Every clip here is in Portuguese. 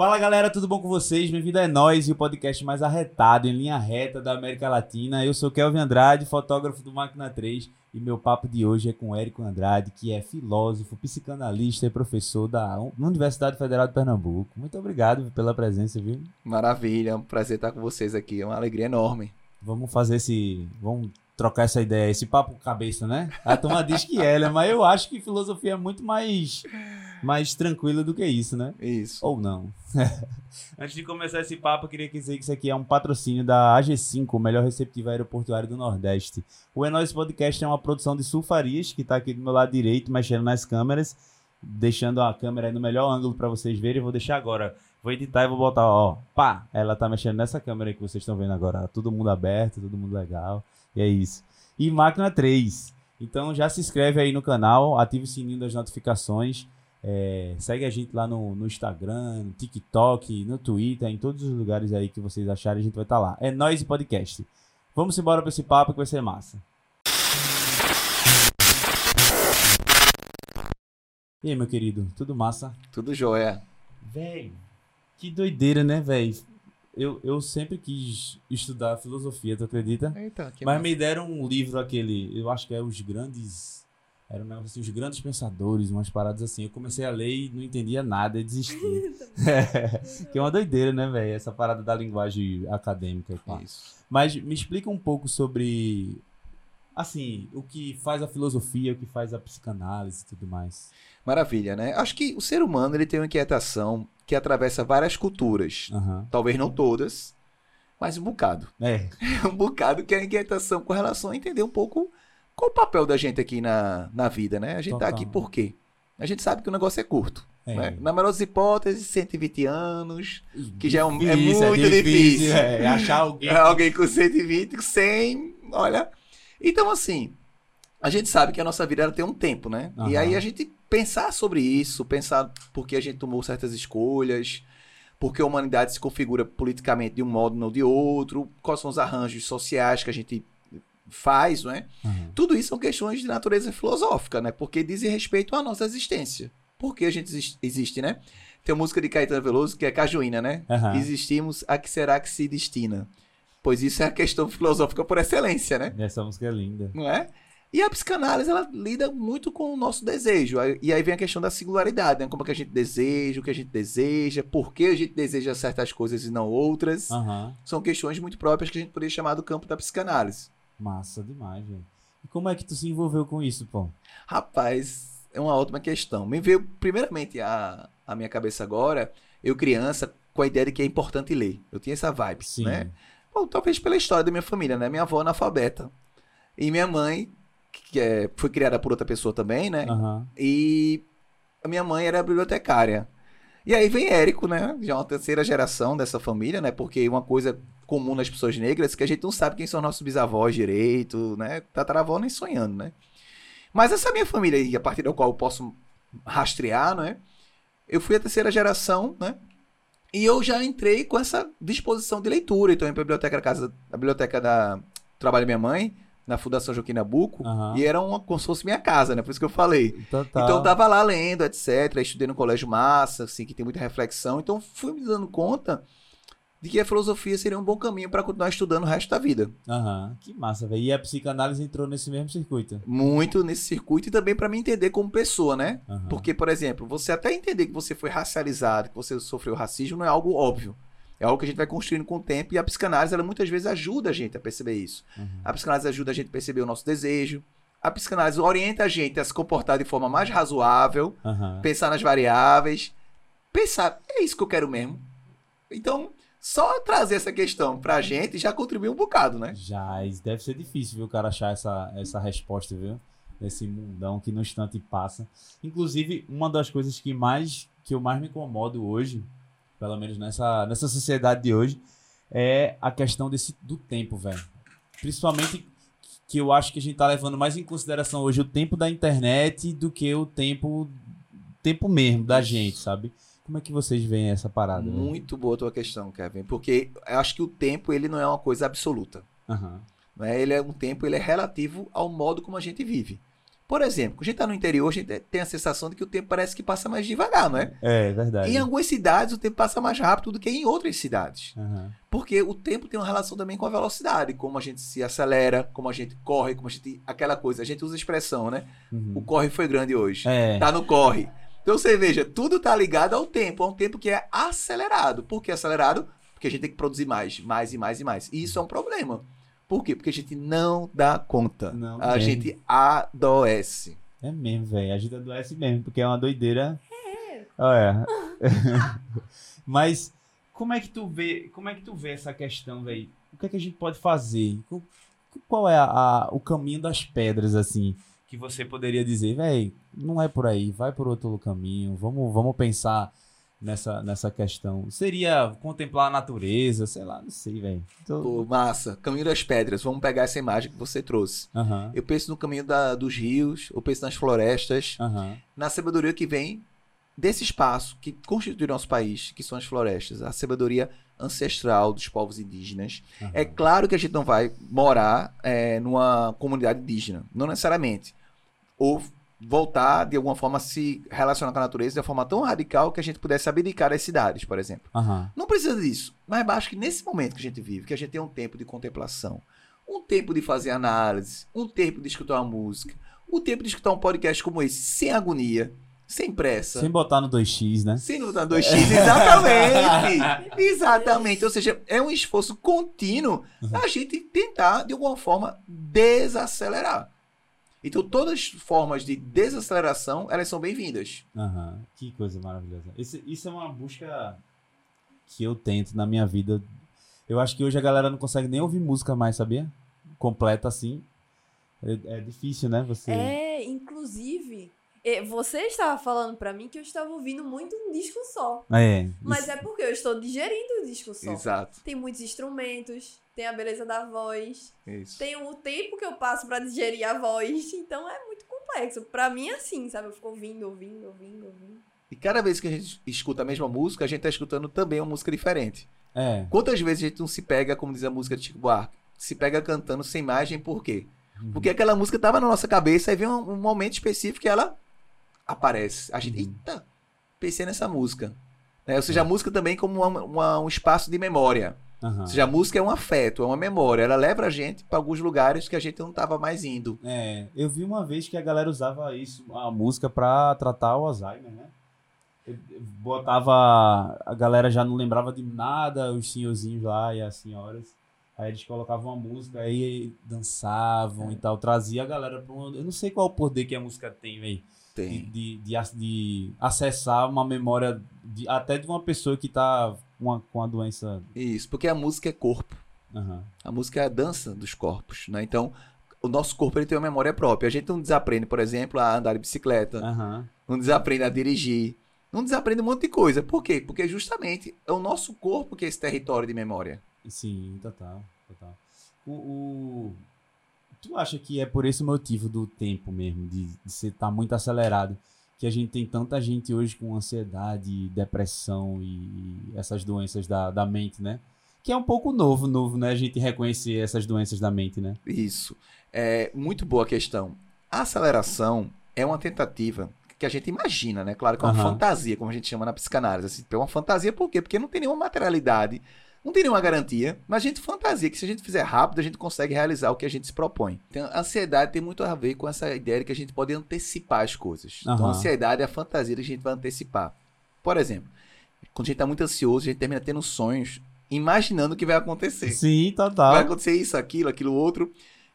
Fala galera, tudo bom com vocês? Bem-vindo a Nós e o podcast mais arretado em linha reta da América Latina. Eu sou Kelvin Andrade, fotógrafo do Máquina 3, e meu papo de hoje é com Érico Andrade, que é filósofo, psicanalista e professor da Universidade Federal de Pernambuco. Muito obrigado pela presença, viu? Maravilha, é um prazer estar com vocês aqui, é uma alegria enorme. Vamos fazer esse. Vamos trocar essa ideia, esse papo cabeça, né? A turma diz que é, né? Mas eu acho que filosofia é muito mais, mais tranquila do que isso, né? Isso. Ou não. Antes de começar esse papo, eu queria dizer que isso aqui é um patrocínio da AG5, o melhor receptivo aeroportuário do Nordeste. O Enóis Podcast é uma produção de Sulfarias, que está aqui do meu lado direito, mexendo nas câmeras, deixando a câmera no melhor ângulo para vocês verem. Eu vou deixar agora. Vou editar e vou botar, ó, pá, ela tá mexendo nessa câmera aí que vocês estão vendo agora. Todo mundo aberto, todo mundo legal. E é isso. E Máquina 3. Então já se inscreve aí no canal, ativa o sininho das notificações. É, segue a gente lá no, no, Instagram, no TikTok, no Twitter, em todos os lugares aí que vocês acharem, a gente vai estar tá lá. É Nós e Podcast. Vamos embora para esse papo que vai ser massa. E aí, meu querido, tudo massa? Tudo jóia. Véi, que doideira, né, véi? Eu, eu sempre quis estudar filosofia, tu acredita? Eita, Mas massa. me deram um livro aquele, eu acho que é Os Grandes. Era um negócio assim, Os Grandes Pensadores, umas paradas assim. Eu comecei a ler e não entendia nada e desisti. é, que é uma doideira, né, velho? Essa parada da linguagem acadêmica. Isso. Mas me explica um pouco sobre assim, o que faz a filosofia, o que faz a psicanálise e tudo mais. Maravilha, né? Acho que o ser humano ele tem uma inquietação que atravessa várias culturas. Uhum. Talvez não todas, mas um bocado. É. um bocado que é a inquietação com relação a entender um pouco qual o papel da gente aqui na, na vida, né? A gente Total. tá aqui por quê? A gente sabe que o negócio é curto. É. Né? Na melhor das hipóteses, 120 anos, que já é, um, é, é muito é difícil. difícil. É, achar alguém. alguém com 120, 100, olha. Então, assim, a gente sabe que a nossa vida ela tem um tempo, né? Uhum. E aí a gente pensar sobre isso, pensar por que a gente tomou certas escolhas, porque a humanidade se configura politicamente de um modo ou de outro, quais são os arranjos sociais que a gente faz, não é? Uhum. Tudo isso são questões de natureza filosófica, né? Porque dizem respeito à nossa existência. Por que a gente existe, né? Tem uma música de Caetano Veloso que é Cajuína, né? Uhum. Existimos, a que será que se destina? Pois isso é a questão filosófica por excelência, né? Essa música é linda. Não é? E a psicanálise, ela lida muito com o nosso desejo. E aí vem a questão da singularidade, né? Como é que a gente deseja, o que a gente deseja, por que a gente deseja certas coisas e não outras. Uhum. São questões muito próprias que a gente poderia chamar do campo da psicanálise. Massa demais, velho. E como é que tu se envolveu com isso, pô? Rapaz, é uma ótima questão. Me veio primeiramente a, a minha cabeça agora, eu criança, com a ideia de que é importante ler. Eu tinha essa vibe, Sim. né? Bom, talvez pela história da minha família, né? Minha avó é analfabeta. E minha mãe que é, foi criada por outra pessoa também, né? Uhum. E a minha mãe era bibliotecária. E aí vem Érico, né? Já é uma terceira geração dessa família, né? Porque uma coisa comum nas pessoas negras é que a gente não sabe quem são nossos bisavós direito, né? Tataravó nem sonhando, né? Mas essa minha família a partir da qual eu posso rastrear, né? Eu fui a terceira geração, né? E eu já entrei com essa disposição de leitura. Então, eu ia pra biblioteca da casa, a biblioteca da trabalho da minha mãe, na Fundação Joaquim Nabuco, uhum. e era uma, como se fosse minha casa, né? Por isso que eu falei. Total. Então eu tava lá lendo, etc. Estudei no Colégio Massa, assim, que tem muita reflexão. Então fui me dando conta de que a filosofia seria um bom caminho para continuar estudando o resto da vida. Aham, que massa, velho. E a psicanálise entrou nesse mesmo circuito? Muito nesse circuito e também para me entender como pessoa, né? Uhum. Porque, por exemplo, você até entender que você foi racializado, que você sofreu racismo, não é algo óbvio. É algo que a gente vai construindo com o tempo e a psicanálise, ela muitas vezes ajuda a gente a perceber isso. Uhum. A psicanálise ajuda a gente a perceber o nosso desejo. A psicanálise orienta a gente a se comportar de forma mais razoável, uhum. pensar nas variáveis, pensar, é isso que eu quero mesmo. Então, só trazer essa questão pra gente já contribui um bocado, né? Já, deve ser difícil, viu, o cara achar essa, essa resposta, viu? Nesse mundão que no instante passa. Inclusive, uma das coisas que mais que eu mais me incomodo hoje pelo menos nessa, nessa sociedade de hoje, é a questão desse, do tempo, velho. Principalmente que eu acho que a gente tá levando mais em consideração hoje o tempo da internet do que o tempo tempo mesmo da gente, sabe? Como é que vocês veem essa parada? Muito boa a tua questão, Kevin, porque eu acho que o tempo ele não é uma coisa absoluta. Uhum. Né? Ele é um tempo, ele é relativo ao modo como a gente vive. Por exemplo, quando a gente tá no interior, a gente tem a sensação de que o tempo parece que passa mais devagar, não é? É, verdade. Em algumas cidades, o tempo passa mais rápido do que em outras cidades. Aham. Porque o tempo tem uma relação também com a velocidade, como a gente se acelera, como a gente corre, como a gente. aquela coisa. A gente usa a expressão, né? Uhum. O corre foi grande hoje. É. Tá no corre. Então você veja, tudo tá ligado ao tempo, a um tempo que é acelerado. Por que acelerado? Porque a gente tem que produzir mais, mais e mais e mais. E isso é um problema. Por quê? Porque a gente não dá conta. Não a tem. gente adoece. É mesmo, velho. A gente adoece mesmo, porque é uma doideira. Olha. Mas como é que tu vê, como é que tu vê essa questão, velho? O que é que a gente pode fazer? Qual- Qual é a- a- o caminho das pedras, assim, que você poderia dizer, velho, não é por aí, vai por outro caminho, vamos, vamos pensar nessa, nessa questão. Seria contemplar a natureza, sei lá, não sei, velho. Tô- Pô, massa. Caminho das pedras. Vamos pegar essa imagem que você trouxe. Aham, Eu penso no caminho da- dos rios, eu penso nas florestas, aham, na sabedoria que vem desse espaço que constitui nosso país, que são as florestas, a sabedoria ancestral dos povos indígenas. aham. É claro que a gente não vai morar é, numa comunidade indígena, não necessariamente. Ou voltar, de alguma forma, a se relacionar com a natureza de uma forma tão radical que a gente pudesse abdicar das cidades, por exemplo. Aham. Não precisa disso. Mas acho que nesse momento que a gente vive, que a gente tem um tempo de contemplação, um tempo de fazer análise, um tempo de escutar uma música, um tempo de escutar um podcast como esse, sem agonia, sem pressa. Sem botar no 2x, né? Sem lutar 2x, exatamente! exatamente. Ou seja, é um esforço contínuo a gente tentar, de alguma forma, desacelerar. Então, todas as formas de desaceleração, elas são bem-vindas. Aham, Que coisa maravilhosa. Esse- isso é uma busca que eu tento na minha vida. Eu acho que hoje a galera não consegue nem ouvir música mais, sabia? Completa assim. É, é difícil, né? Você. É, inclusive, eh, você estava falando pra mim que eu estava ouvindo muito um disco só. É. Mas isso- é porque eu estou digerindo o disco só. Exato. Tem muitos instrumentos, tem a beleza da voz, Isso. tem o tempo que eu passo pra digerir a voz. Então é muito complexo. Pra mim é assim, sabe? Eu fico ouvindo, ouvindo, ouvindo, ouvindo. E cada vez que a gente escuta a mesma música, a gente tá escutando também uma música diferente. É. Quantas vezes a gente não se pega, como diz a música de Chico Buarque, se pega cantando sem imagem, por quê? Uhum. Porque aquela música tava na nossa cabeça e vem um, um momento específico que ela aparece. A gente, Uhum. eita, pensei nessa música. Né? Ou seja, a música também como uma- uma- um espaço de memória. Aham. Ou seja, a música é um afeto, é uma memória. Ela leva a gente para alguns lugares que a gente não tava mais indo. É, eu vi uma vez que a galera usava isso, a música, pra tratar o Alzheimer, né? Eu- Botava. A galera já não lembrava de nada, os senhorzinhos lá e as senhoras. Aí eles colocavam uma música, aí dançavam e tal. Trazia a galera pra um. Eu não sei qual o poder que a música tem, velho. De, Tem. de, de, ac- de acessar uma memória de- até de uma pessoa que tá com a, com a doença. Isso, porque a música é corpo. Aham. A música é a dança dos corpos, né? Então, o nosso corpo ele tem uma memória própria. A gente não desaprende, por exemplo, a andar de bicicleta, Aham. não desaprende a dirigir, não desaprende um monte de coisa. Por quê? Porque justamente é o nosso corpo que é esse território de memória. Sim, total, total. O, o- Tu acha que é por esse motivo do tempo mesmo, de, de você estar muito acelerado, que a gente tem tanta gente hoje com ansiedade, depressão e essas doenças da, da mente, né? Que é um pouco novo, novo, né? A gente reconhecer essas doenças da mente, né? Isso. É muito boa questão. A aceleração é uma tentativa que a gente imagina, né? Claro que é uma Aham. fantasia, como a gente chama na psicanálise. Assim, é uma fantasia por quê? Porque não tem nenhuma materialidade, não tem nenhuma garantia, mas a gente fantasia que se a gente fizer rápido, a gente consegue realizar o que a gente se propõe. Então, a ansiedade tem muito a ver com essa ideia de que a gente pode antecipar as coisas. Então, a ansiedade é a fantasia que a gente vai antecipar. Por exemplo, quando a gente está muito ansioso, a gente termina tendo sonhos imaginando o que vai acontecer Sim, total. vai acontecer isso, aquilo, aquilo outro.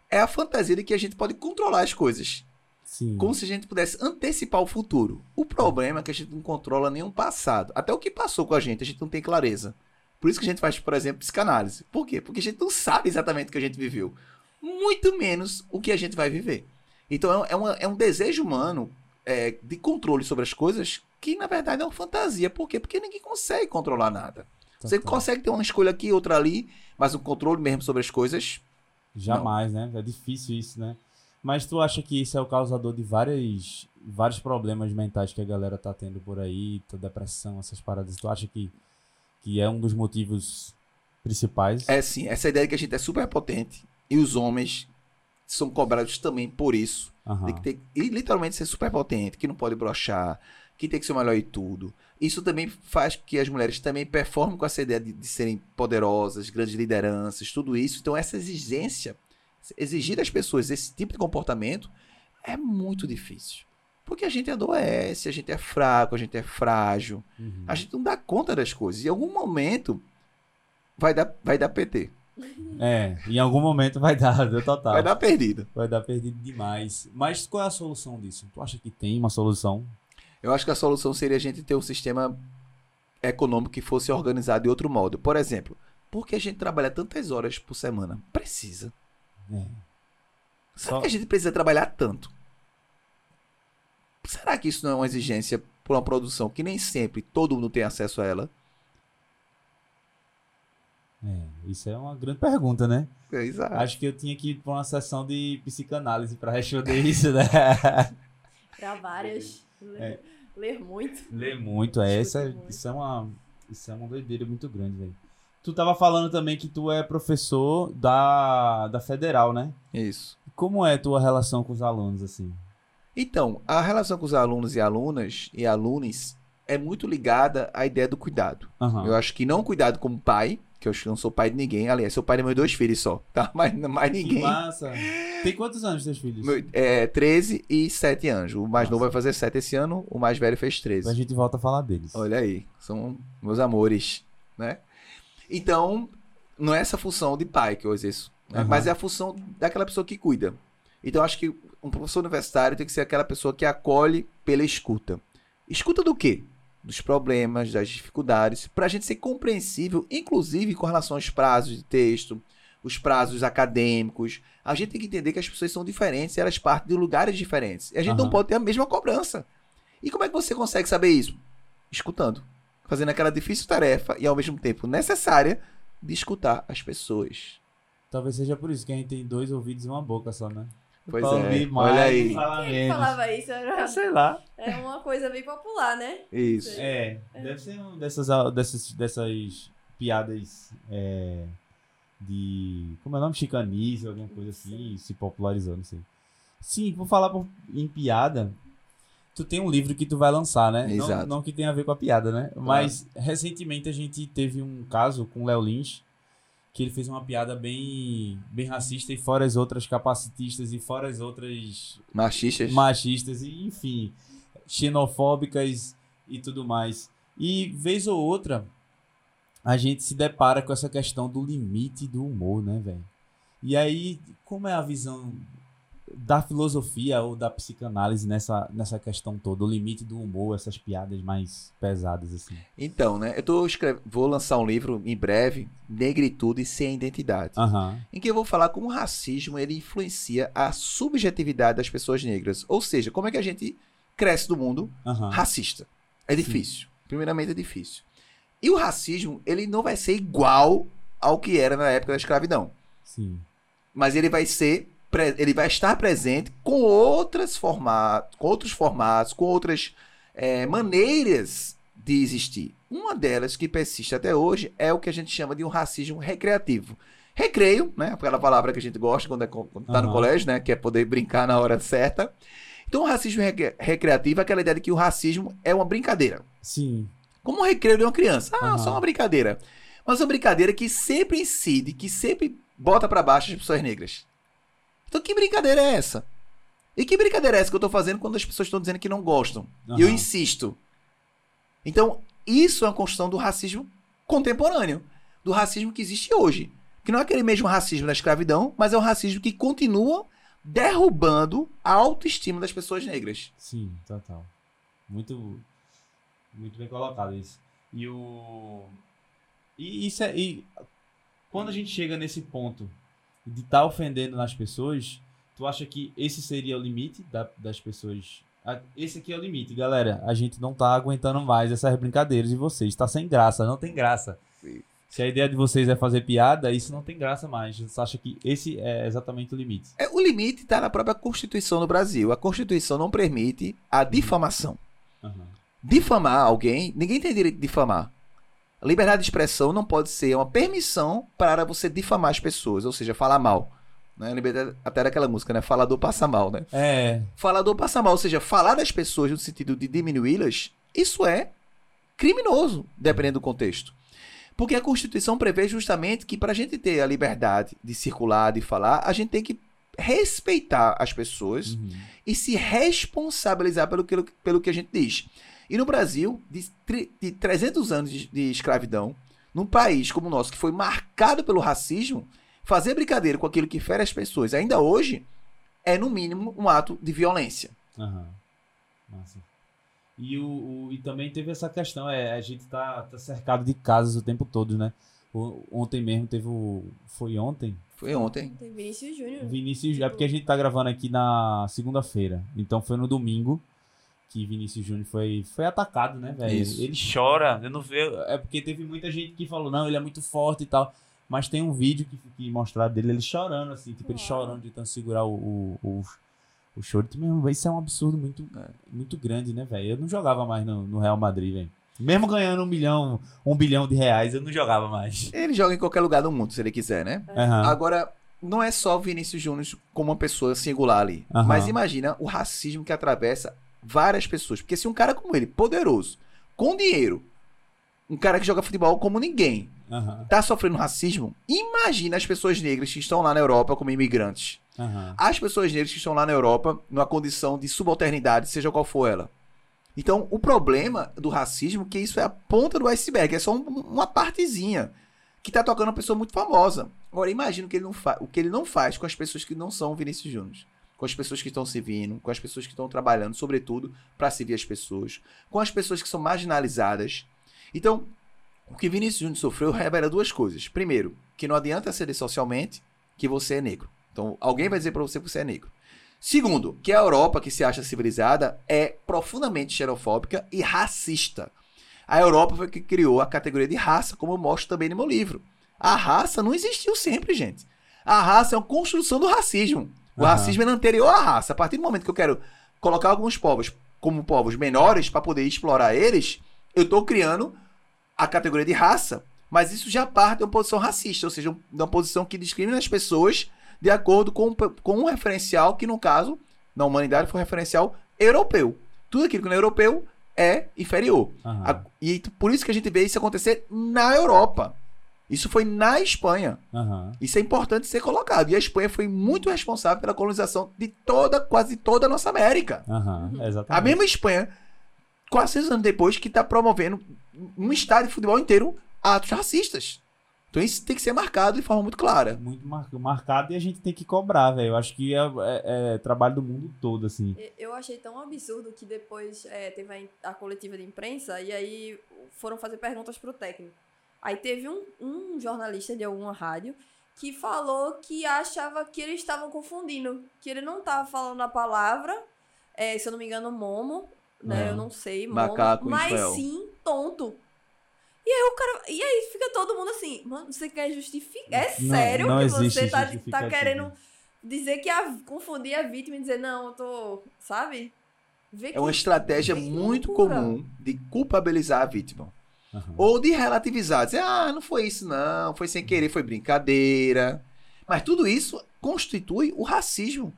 É a fantasia de que a gente pode controlar as coisas. Sim. Como se a gente pudesse antecipar o futuro. O problema é que a gente não controla nenhum passado. Até o que passou com a gente, a gente não tem clareza. Por isso que a gente faz, por exemplo, psicanálise. Por quê? Porque a gente não sabe exatamente o que a gente viveu. Muito menos o que a gente vai viver. Então é, uma- é um desejo humano é, de controle sobre as coisas que, na verdade, é uma fantasia. Por quê? Porque ninguém consegue controlar nada. Você Total. consegue ter uma escolha aqui, outra ali, mas o controle mesmo sobre as coisas Jamais, né? É difícil isso, né? Mas tu acha que isso é o causador de várias, vários problemas mentais que a galera tá tendo por aí, tá depressão, essas paradas? Tu acha que, que é um dos motivos principais? É sim, essa ideia de que a gente é super potente e os homens são cobrados também por isso. Aham. Tem que ter, e literalmente ser super potente, que não pode brochar, que tem que ser o melhor em tudo. Isso também faz que as mulheres também performem com essa ideia de, de serem poderosas, grandes lideranças, tudo isso. Então, essa exigência, exigir das pessoas esse tipo de comportamento é muito difícil. Porque a gente adoece, a gente é fraco, a gente é frágil, Uhum. a gente não dá conta das coisas. Em algum momento vai dar, vai dar PT, É, em algum momento vai dar, deu total. vai dar perdido. Vai dar perdido demais. Mas qual é a solução disso? Tu acha que tem uma solução? Eu acho que a solução seria a gente ter um sistema econômico que fosse organizado de outro modo. Por exemplo, por que a gente trabalha tantas horas por semana? Precisa. É. Será Só- que a gente precisa trabalhar tanto? Será que isso não é uma exigência por uma produção que nem sempre todo mundo tem acesso a ela? É, isso é uma grande pergunta, né? Exato. Acho que eu tinha que ir pra uma sessão de psicanálise pra responder isso, né? Pra várias. Ler, ler muito. Ler muito, é, essa, Escuta muito. isso é uma isso é uma doideira muito grande, velho. Tu tava falando também que tu é professor da, da Federal, né? Isso. Como é a tua relação com os alunos, assim? Então, a relação com os alunos e alunas e alunos é muito ligada à ideia do cuidado. Aham. Eu acho que não cuidado como pai, que eu acho que não sou pai de ninguém. Aliás, sou pai de meus dois filhos só, tá? Mas mais Que ninguém. massa. Tem quantos anos teus filhos? Meu- é, 13 e 7 anos. O mais Nossa. novo vai fazer 7 esse ano, o mais velho fez 13. A gente volta a falar deles. Olha aí, são meus amores, né? Então, não é essa função de pai que eu exerço, né? Aham. mas é a função daquela pessoa que cuida. Então, acho que um professor universitário tem que ser aquela pessoa que acolhe pela escuta. Escuta do quê? Dos problemas, das dificuldades, para a gente ser compreensível, inclusive com relação aos prazos de texto, os prazos acadêmicos. A gente tem que entender que as pessoas são diferentes, elas partem de lugares diferentes. E a gente não Aham. pode ter a mesma cobrança. E como é que você consegue saber isso? Escutando. Fazendo aquela difícil tarefa e ao mesmo tempo necessária de escutar as pessoas. Talvez seja por isso que a gente tem dois ouvidos e uma boca só, né? Pois Pra é, olha aí. Quem falava isso? Era, É, sei lá. é uma coisa bem popular, né? Isso. É, deve ser um dessas, dessas, dessas piadas é, de. Como é o nome? Chicanice, alguma coisa assim, se popularizou, não sei. Sim, vou falar por- em piada. Tu tem um livro que tu vai lançar, né? Não, Exato. não que tenha a ver com a piada, né? Mas recentemente a gente teve um caso com o Léo Lins, que ele fez uma piada bem, bem racista e fora as outras capacitistas e fora as outras Machistas. machistas e enfim, xenofóbicas e tudo mais. E vez ou outra a gente se depara com essa questão do limite do humor, né, velho? E aí, como é a visão da filosofia ou da psicanálise nessa, nessa questão toda, o limite do humor, essas piadas mais pesadas assim? Então, né? Eu tô escre- vou lançar um livro em breve, Negritude sem Identidade. Aham. em que eu vou falar como o racismo ele influencia a subjetividade das pessoas negras. Ou seja, como é que a gente cresce no mundo Aham. racista. É difícil. Primeiramente é difícil. E o racismo, ele não vai ser igual ao que era na época da escravidão. Sim. Mas ele vai ser ele vai estar presente com outras formatos, com outros formatos, com outras é, maneiras de existir. Uma delas que persiste até hoje é o que a gente chama de um racismo recreativo. Recreio, né? Aquela palavra que a gente gosta quando, é, co- quando tá no Aham. colégio, né? Que é poder brincar na hora certa. Então, o racismo recre- recreativo é aquela ideia de que o racismo é uma brincadeira. Sim. Como o recreio de uma criança. Ah, Aham. só uma brincadeira. Mas uma brincadeira que sempre incide, que sempre bota pra baixo as pessoas negras. Então, que brincadeira é essa? E que brincadeira é essa que eu tô fazendo quando as pessoas estão dizendo que não gostam? E eu insisto. Então, isso é uma construção do racismo contemporâneo. Do racismo que existe hoje. Que não é aquele mesmo racismo da escravidão, mas é um racismo que continua derrubando a autoestima das pessoas negras. Sim, total. Muito, muito bem colocado isso. E o e isso é e quando a gente chega nesse ponto de estar ofendendo nas pessoas, tu acha que esse seria o limite da- das pessoas? Esse aqui é o limite, galera. A gente não tá aguentando mais essas brincadeiras de vocês. Tá sem graça, não tem graça. Sim. Se a ideia de vocês é fazer piada, isso não tem graça mais. Você acha que esse é exatamente o limite? É, o limite está na própria Constituição do Brasil. A Constituição não permite a difamação. Aham. Difamar alguém, ninguém tem direito de difamar. Liberdade de expressão não pode ser uma permissão para você difamar as pessoas, ou seja, falar mal. Né? Até- daquela música, né? Falador passa mal, né? É. Falador passa mal, ou seja, falar das pessoas no sentido de diminuí-las, isso é criminoso, dependendo do contexto. Porque a Constituição prevê justamente que para a gente ter a liberdade de circular, de falar, a gente tem que respeitar as pessoas Uhum. e se responsabilizar pelo que, pelo que a gente diz. E no Brasil, de, de 300 anos de, de escravidão, num país como o nosso, que foi marcado pelo racismo, fazer brincadeira com aquilo que fere as pessoas, ainda hoje, é no mínimo um ato de violência. Aham. Massa. E, o, o- e também teve essa questão, é, a gente tá, tá cercado de casas o tempo todo, né? O- ontem mesmo teve o. Foi ontem? Foi ontem. Tem Vinícius Júnior. Vinícius. É porque a gente tá gravando aqui na segunda-feira. Então foi no domingo que Vinícius Júnior foi, foi atacado, né, velho? Ele chora. Eu não vejo. É porque teve muita gente que falou, não, ele é muito forte e tal. Mas tem um vídeo que, que mostraram dele, ele chorando, assim, tipo, ele chorando, tentando segurar o, o, o, o choro. Tipo, Meu, isso é um absurdo muito, muito grande, né, velho? Eu não jogava mais no, no Real Madrid, velho. Mesmo ganhando um milhão, um bilhão de reais, eu não jogava mais. Ele joga em qualquer lugar do mundo, se ele quiser, né? Aham. Agora, não é só Vinícius Júnior como uma pessoa singular ali. Aham. Mas imagina o racismo que atravessa várias pessoas. Porque se um cara como ele, poderoso, com dinheiro, um cara que joga futebol como ninguém, Aham. tá sofrendo racismo, imagina as pessoas negras que estão lá na Europa como imigrantes. Aham. As pessoas negras que estão lá na Europa numa condição de subalternidade, seja qual for ela. Então, o problema do racismo é que isso é a ponta do iceberg, é só um- uma partezinha que tá tocando uma pessoa muito famosa. Agora, imagina o que ele não, fa o que ele não faz com as pessoas que não são Vinícius Júnior. Com as pessoas que estão se vindo, com as pessoas que estão trabalhando, sobretudo, para servir as pessoas, com as pessoas que são marginalizadas. Então, o que Vinícius Júnior sofreu revela duas coisas. Primeiro, que não adianta ceder socialmente que você é negro. Então, alguém vai dizer para você que você é negro. Segundo, que a Europa, que se acha civilizada, é profundamente xerofóbica e racista. A Europa foi que criou a categoria de raça, como eu mostro também no meu livro. A raça não existiu sempre, gente. A raça é uma construção do racismo. O Aham. racismo é anterior à raça. A partir do momento que eu quero colocar alguns povos como povos menores para poder explorar eles, eu estou criando a categoria de raça. Mas isso já parte de uma posição racista, ou seja, de uma posição que discrimina as pessoas de acordo com, um- com um referencial que, no caso, na humanidade, foi um referencial europeu. Tudo aquilo que não é europeu é inferior. A- e por isso que a gente vê isso acontecer na Europa. Isso foi na Espanha. Aham. Isso é importante ser colocado. E a Espanha foi muito responsável pela colonização de toda, quase toda a nossa América. Uhum. Exatamente. A mesma Espanha, quase seis anos depois, que está promovendo um estádio de futebol inteiro atos racistas. Então isso tem que ser marcado de forma muito clara. Muito mar- marcado e a gente tem que cobrar, velho. Eu acho que é, é- é trabalho do mundo todo, assim. Eu achei tão absurdo que depois é, teve a, a coletiva de imprensa e aí foram fazer perguntas pro técnico. Aí teve um, um jornalista de alguma rádio que falou que achava que eles estavam confundindo, que ele não tava falando a palavra, é, se eu não me engano, momo, né? Não. Eu não sei, momo, Macaco mas espanhol. sim tonto. E aí o cara. E aí fica todo mundo assim, mano, você quer justificar? É Não- sério não que você tá, tá querendo dizer que a, confundir a vítima e dizer, não, eu tô. Sabe? Vê É uma que- estratégia vê que muito loucura. comum de culpabilizar a vítima. Aham. Ou de relativizar, dizer, ah, não foi isso não, foi sem querer, foi brincadeira. Mas tudo isso constitui o racismo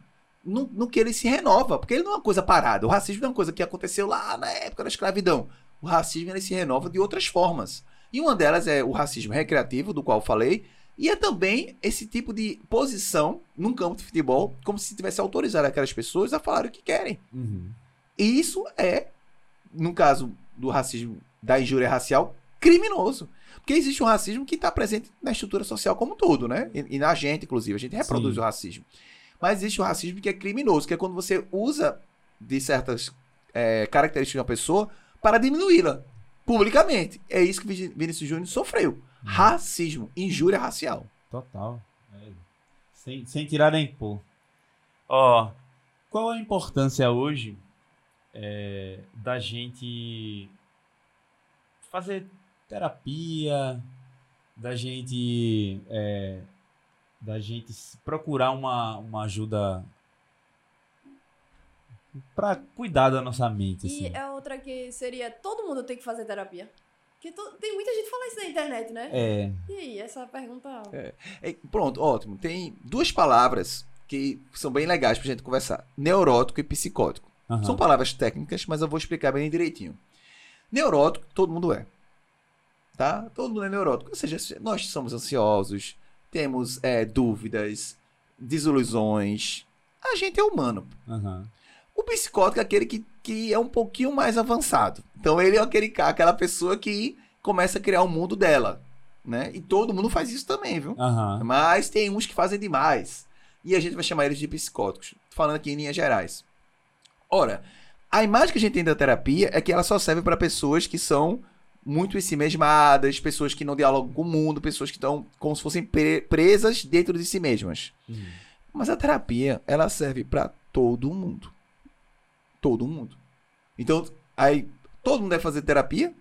no, no que ele se renova, porque ele não é uma coisa parada. O racismo não é uma coisa que aconteceu lá na época da escravidão. O racismo ele se renova de outras formas. E uma delas é o racismo recreativo, do qual falei, e é também esse tipo de posição num campo de futebol, como se tivesse autorizado aquelas pessoas a falar o que querem. Uhum. E isso é, no caso do racismo, da injúria racial, criminoso. Porque existe um racismo que está presente na estrutura social como um todo, né? E, e na gente, inclusive. A gente reproduz Sim. o racismo. Mas existe o racismo que é criminoso, que é quando você usa de certas é, características de uma pessoa para diminuí-la publicamente. É isso que Vinícius Júnior sofreu. Racismo, injúria racial. Total. É. Sem, sem tirar nem pôr. Ó, qual a importância hoje é, da gente fazer terapia, da gente é, da gente procurar uma, uma ajuda pra cuidar da nossa mente, E assim. é outra que seria: todo mundo tem que fazer terapia. Porque to- tem muita gente que fala isso na internet, né? É. E aí, essa pergunta. É, pronto, ótimo. Tem duas palavras que são bem legais pra gente conversar: neurótico e psicótico. aham. São palavras técnicas, mas eu vou explicar bem direitinho. Neurótico, todo mundo é. Tá? Todo mundo é neurótico. Ou seja, nós somos ansiosos, temos é, dúvidas, desilusões. A gente é humano. Aham. O psicótico é aquele que, que é um pouquinho mais avançado. Então ele é aquele aquela pessoa que começa a criar o mundo dela. Né? E todo mundo faz isso também, viu? Aham. Mas tem uns que fazem demais. E a gente vai chamar eles de psicóticos. Falando aqui em linhas gerais. Ora, a imagem que a gente tem da terapia é que ela só serve para pessoas que são muito em si mesmadas, pessoas que não dialogam com o mundo, pessoas que estão como se fossem pre- presas dentro de si mesmas. Uhum. Mas a terapia, ela serve para todo mundo. Todo mundo. Então, aí, todo mundo deve fazer terapia?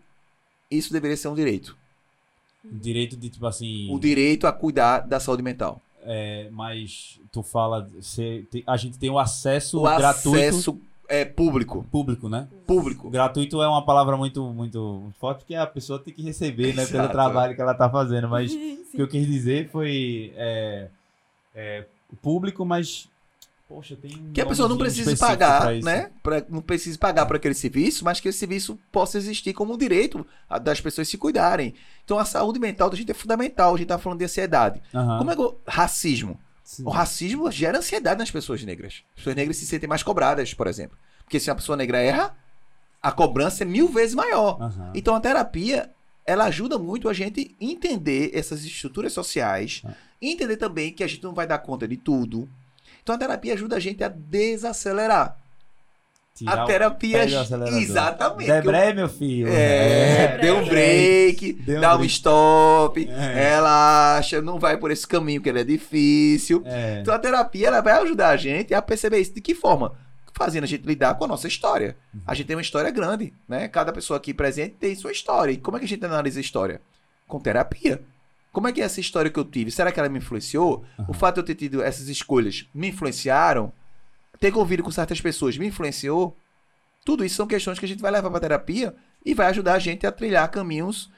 Isso deveria ser um direito. Direito de, tipo assim. O direito a cuidar da saúde mental. É, mas tu fala. Tem- a gente tem o acesso O gratuito. acesso é, público. Público, né? Público. Gratuito é uma palavra muito, muito forte, porque a pessoa tem que receber, né? Pelo trabalho que ela tá fazendo. Mas o que eu quis dizer foi. É, é, público, mas. Poxa, tem um. Que a pessoa não precise pra pagar, isso. né? Pra, não precise pagar por aquele serviço, mas que esse serviço possa existir como um direito das pessoas se cuidarem. Então a saúde mental da gente é fundamental. A gente tá falando de ansiedade. Aham. Como é que o racismo? Sim. O racismo gera ansiedade nas pessoas negras. As pessoas negras se sentem mais cobradas, por exemplo. Porque se uma pessoa negra erra, a cobrança é mil vezes maior. Aham. Então a terapia, ela ajuda muito a gente entender essas estruturas sociais, Ah. entender também que a gente não vai dar conta de tudo. Então a terapia ajuda a gente a desacelerar. Tirar a terapia, acelerador. exatamente. Debré, meu filho. É, dê um break, Dê um dá um break. stop, É. relaxa, não vai por esse caminho que ele é difícil. É. Então a terapia ela vai ajudar a gente a perceber isso. De que forma? Fazendo a gente lidar com a nossa história. A gente tem uma história grande, né? Cada pessoa aqui presente tem sua história. E como é que a gente analisa a história? Com terapia. Como é que é essa história que eu tive? Será que ela me influenciou? O fato de eu ter tido essas escolhas me influenciaram? Ter convivido com certas pessoas me influenciou? Tudo isso são questões que a gente vai levar para terapia e vai ajudar a gente a trilhar caminhos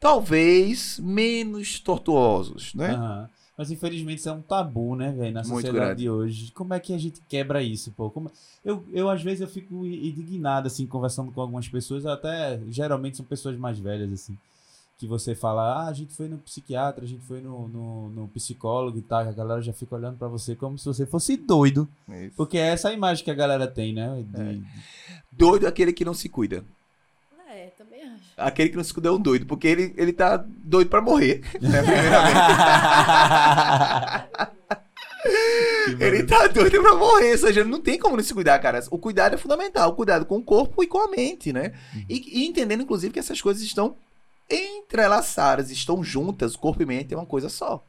talvez menos tortuosos, né? Aham. Mas infelizmente isso é um tabu, né, velho, na sociedade de hoje. Como é que a gente quebra isso, pô? Como- Eu, eu, às vezes, eu fico indignado, assim, conversando com algumas pessoas, até geralmente são pessoas mais velhas, assim, que você fala, ah, a gente foi no psiquiatra, a gente foi no, no, no psicólogo e tal, a galera já fica olhando pra você como se você fosse doido. Isso. Porque é essa a imagem que a galera tem, né? de- É. Doido é aquele que não se cuida. É, também acho. Aquele que não se cuida é um doido, porque ele, ele tá doido pra morrer. né? Ele tá doido pra morrer, ou seja, não tem como não se cuidar, cara. O cuidado é fundamental, o cuidado com o corpo e com a mente, né? E, e entendendo, inclusive, que essas coisas estão entrelaçadas, estão juntas, corpo e mente é uma coisa só.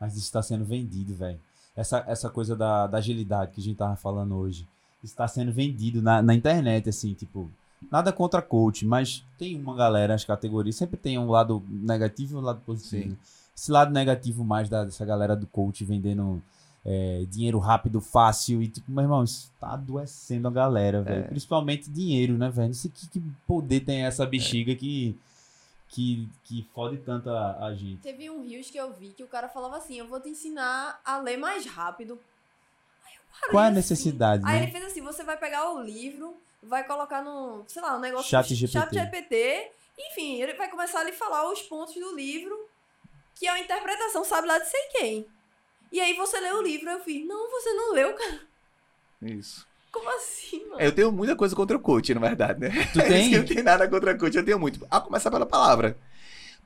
Mas isso está sendo vendido, velho. Essa, essa coisa da, da agilidade que a gente tava falando hoje. Está sendo vendido na, na internet, assim, tipo. Nada contra coach, mas tem uma galera, as categorias, sempre tem um lado negativo e um lado positivo. Sim. Esse lado negativo mais da- dessa galera do coach vendendo é, dinheiro rápido, fácil e tipo, meu irmão, isso tá adoecendo a galera, velho. Principalmente dinheiro, né, velho? Não sei que, que poder tem essa bexiga que, que, que fode tanto a, a gente. Teve um Rios que eu vi que o cara falava assim: Eu vou te ensinar a ler mais rápido. Aí eu parei Qual é a assim. necessidade, Aí né? ele fez assim: Você vai pegar o livro, vai colocar no, sei lá, um negócio Chat GPT. chat GPT. Enfim, ele vai começar a lhe falar os pontos do livro, que é uma interpretação, sabe lá de sei quem. E aí você lê o livro, eu fiz: Não, você não leu, cara. Isso. Como assim, mano? É, Eu tenho muita coisa contra o coach, na verdade, né? Tu É isso tem? que não tem nada contra coach, eu tenho muito. A começar pela palavra.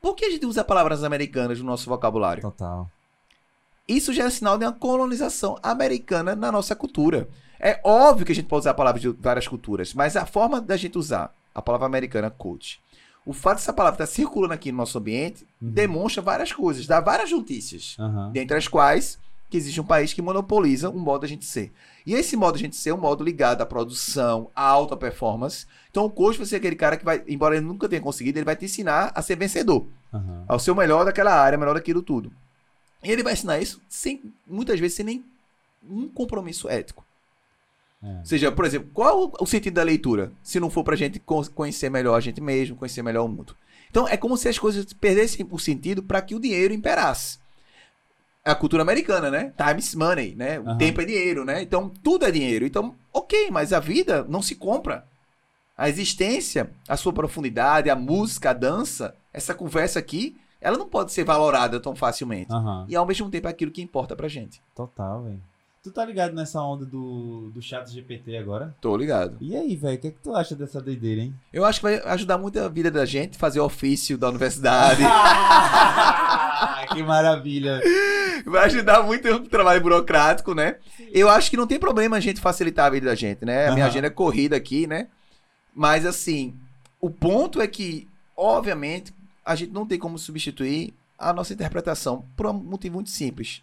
Por que a gente usa palavras americanas no nosso vocabulário? Total. Isso já é sinal de uma colonização americana na nossa cultura. É óbvio que a gente pode usar palavras de várias culturas, mas a forma da gente usar a palavra americana coach, o fato dessa palavra estar circulando aqui no nosso ambiente, Uhum. demonstra várias coisas, dá várias notícias, Aham. dentre as quais que existe um país que monopoliza um modo a gente ser. E esse modo gente ser um modo ligado à produção, à alta performance. Então o coach vai ser aquele cara que vai, embora ele nunca tenha conseguido, ele vai te ensinar a ser vencedor Aham. ao ser o melhor daquela área, melhor daquilo tudo. E ele vai ensinar isso sem, muitas vezes, sem nem um compromisso ético. É. Ou seja, por exemplo, qual o sentido da leitura? Se não for pra gente con- conhecer melhor a gente mesmo, conhecer melhor o mundo. Então é como se as coisas perdessem o sentido para que o dinheiro imperasse. É a cultura americana, né? Time is money, né? O Aham. tempo é dinheiro, né? Então tudo é dinheiro. Então, ok, mas a vida não se compra. A existência, a sua profundidade, a música, a dança, essa conversa aqui, ela não pode ser valorada tão facilmente. Aham. E ao mesmo tempo é aquilo que importa pra gente. Total, velho. Tu tá ligado nessa onda do, do chat GPT agora? Tô ligado. E aí, velho, o que é que tu acha dessa doideira, hein? Eu acho que vai ajudar muito a vida da gente, fazer ofício da universidade. que maravilha. vai ajudar muito o trabalho burocrático, né? Eu acho que não tem problema a gente facilitar a vida da gente, né? A minha Aham. agenda é corrida aqui, né? Mas assim, o ponto é que, obviamente, a gente não tem como substituir a nossa interpretação por um motivo muito simples.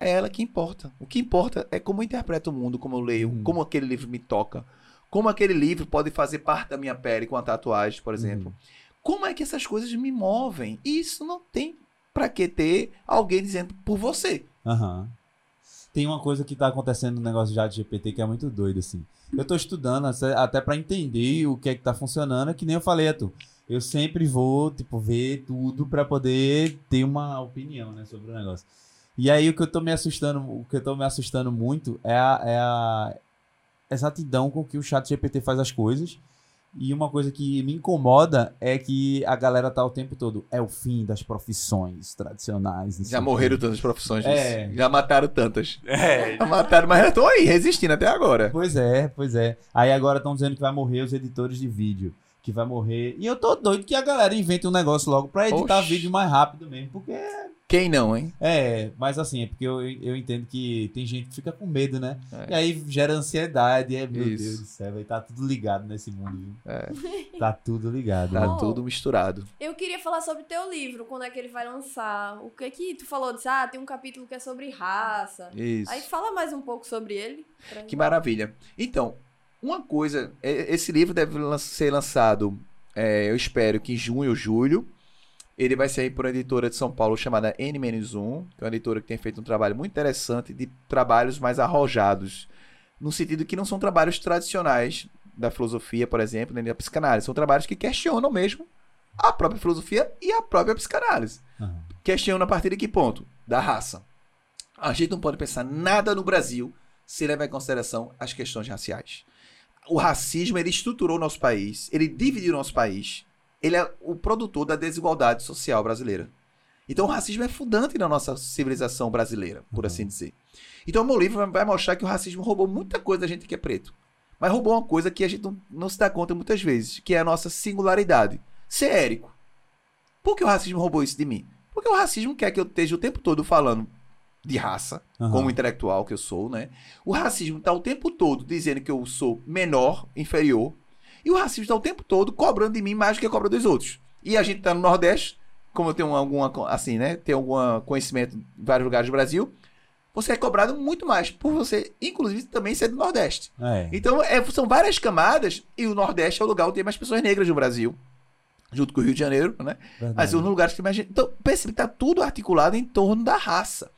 É ela que importa. O que importa é como eu interpreto o mundo, como eu leio, Uhum. como aquele livro me toca, como aquele livro pode fazer parte da minha pele com a tatuagem, por exemplo. Uhum. Como é que essas coisas me movem? E isso não tem pra que ter alguém dizendo por você. Aham. Tem uma coisa que tá acontecendo no negócio já de GPT que é muito doido, assim. Eu tô estudando até- pra entender o que é que tá funcionando, é que nem eu falei tu. Eu sempre vou, tipo, ver tudo pra poder ter uma opinião, né, sobre o negócio. E aí o que eu tô me assustando, o que eu tô me assustando muito é a, é a exatidão com que o chat GPT faz as coisas. E uma coisa que me incomoda é que a galera tá o tempo todo. É o fim das profissões tradicionais. Já o quê." morreram tantas profissões. É. Já mataram tantas. É, Já mataram, mas eu tô aí, resistindo até agora. Pois é, pois é. Aí agora estão dizendo que vai morrer os editores de vídeo. Que vai morrer. E eu tô doido que a galera invente um negócio logo pra editar Oxi. vídeo mais rápido mesmo. Porque. Quem não, hein? É, mas assim, é porque eu, eu entendo que tem gente que fica com medo, né? É. E aí gera ansiedade. É, meu Isso. Deus do céu, tá tudo ligado nesse mundo, viu? É. Tá tudo ligado. Tá tudo misturado. Eu queria falar sobre teu livro, quando é que ele vai lançar. O que que tu falou? Disse, ah, tem um capítulo que é sobre raça. Isso. Aí fala mais um pouco sobre ele. pra Que maravilha. Então, uma coisa, é- esse livro deve ser lançado, é, eu espero que em junho ou julho. Ele vai sair por uma editora de São Paulo chamada N-1, que é uma editora que tem feito um trabalho muito interessante de trabalhos mais arrojados. No sentido que não são trabalhos tradicionais da filosofia, por exemplo, nem da psicanálise. São trabalhos que questionam mesmo a própria filosofia e a própria psicanálise. Aham. Questiona a partir de que ponto? Da raça. A gente não pode pensar nada no Brasil se levar em consideração as questões raciais. O racismo, ele estruturou o nosso país, ele dividiu o nosso país, ele é o produtor da desigualdade social brasileira. Então o racismo é fundante na nossa civilização brasileira, por Uhum. assim dizer. Então o meu livro vai- mostrar que o racismo roubou muita coisa da gente que é preto. Mas roubou uma coisa que a gente não, não se dá conta muitas vezes, que é a nossa singularidade. Ser érico. Por que o racismo roubou isso de mim? Porque o racismo quer que eu esteja o tempo todo falando de raça, Aham. como intelectual que eu sou, né? O racismo está o tempo todo dizendo que eu sou menor, inferior. E o racismo está o tempo todo cobrando de mim mais do que cobra dos outros. E a gente está no Nordeste, como eu tenho alguma, assim, né? Tenho algum conhecimento em vários lugares do Brasil. Você é cobrado muito mais por você, inclusive, também ser do Nordeste. É. Então, é, são várias camadas, e o Nordeste é o lugar onde tem mais pessoas negras no Brasil. Junto com o Rio de Janeiro, né? verdade. Mas nos lugares que mais gente. Então, percebe que tá tudo articulado em torno da raça.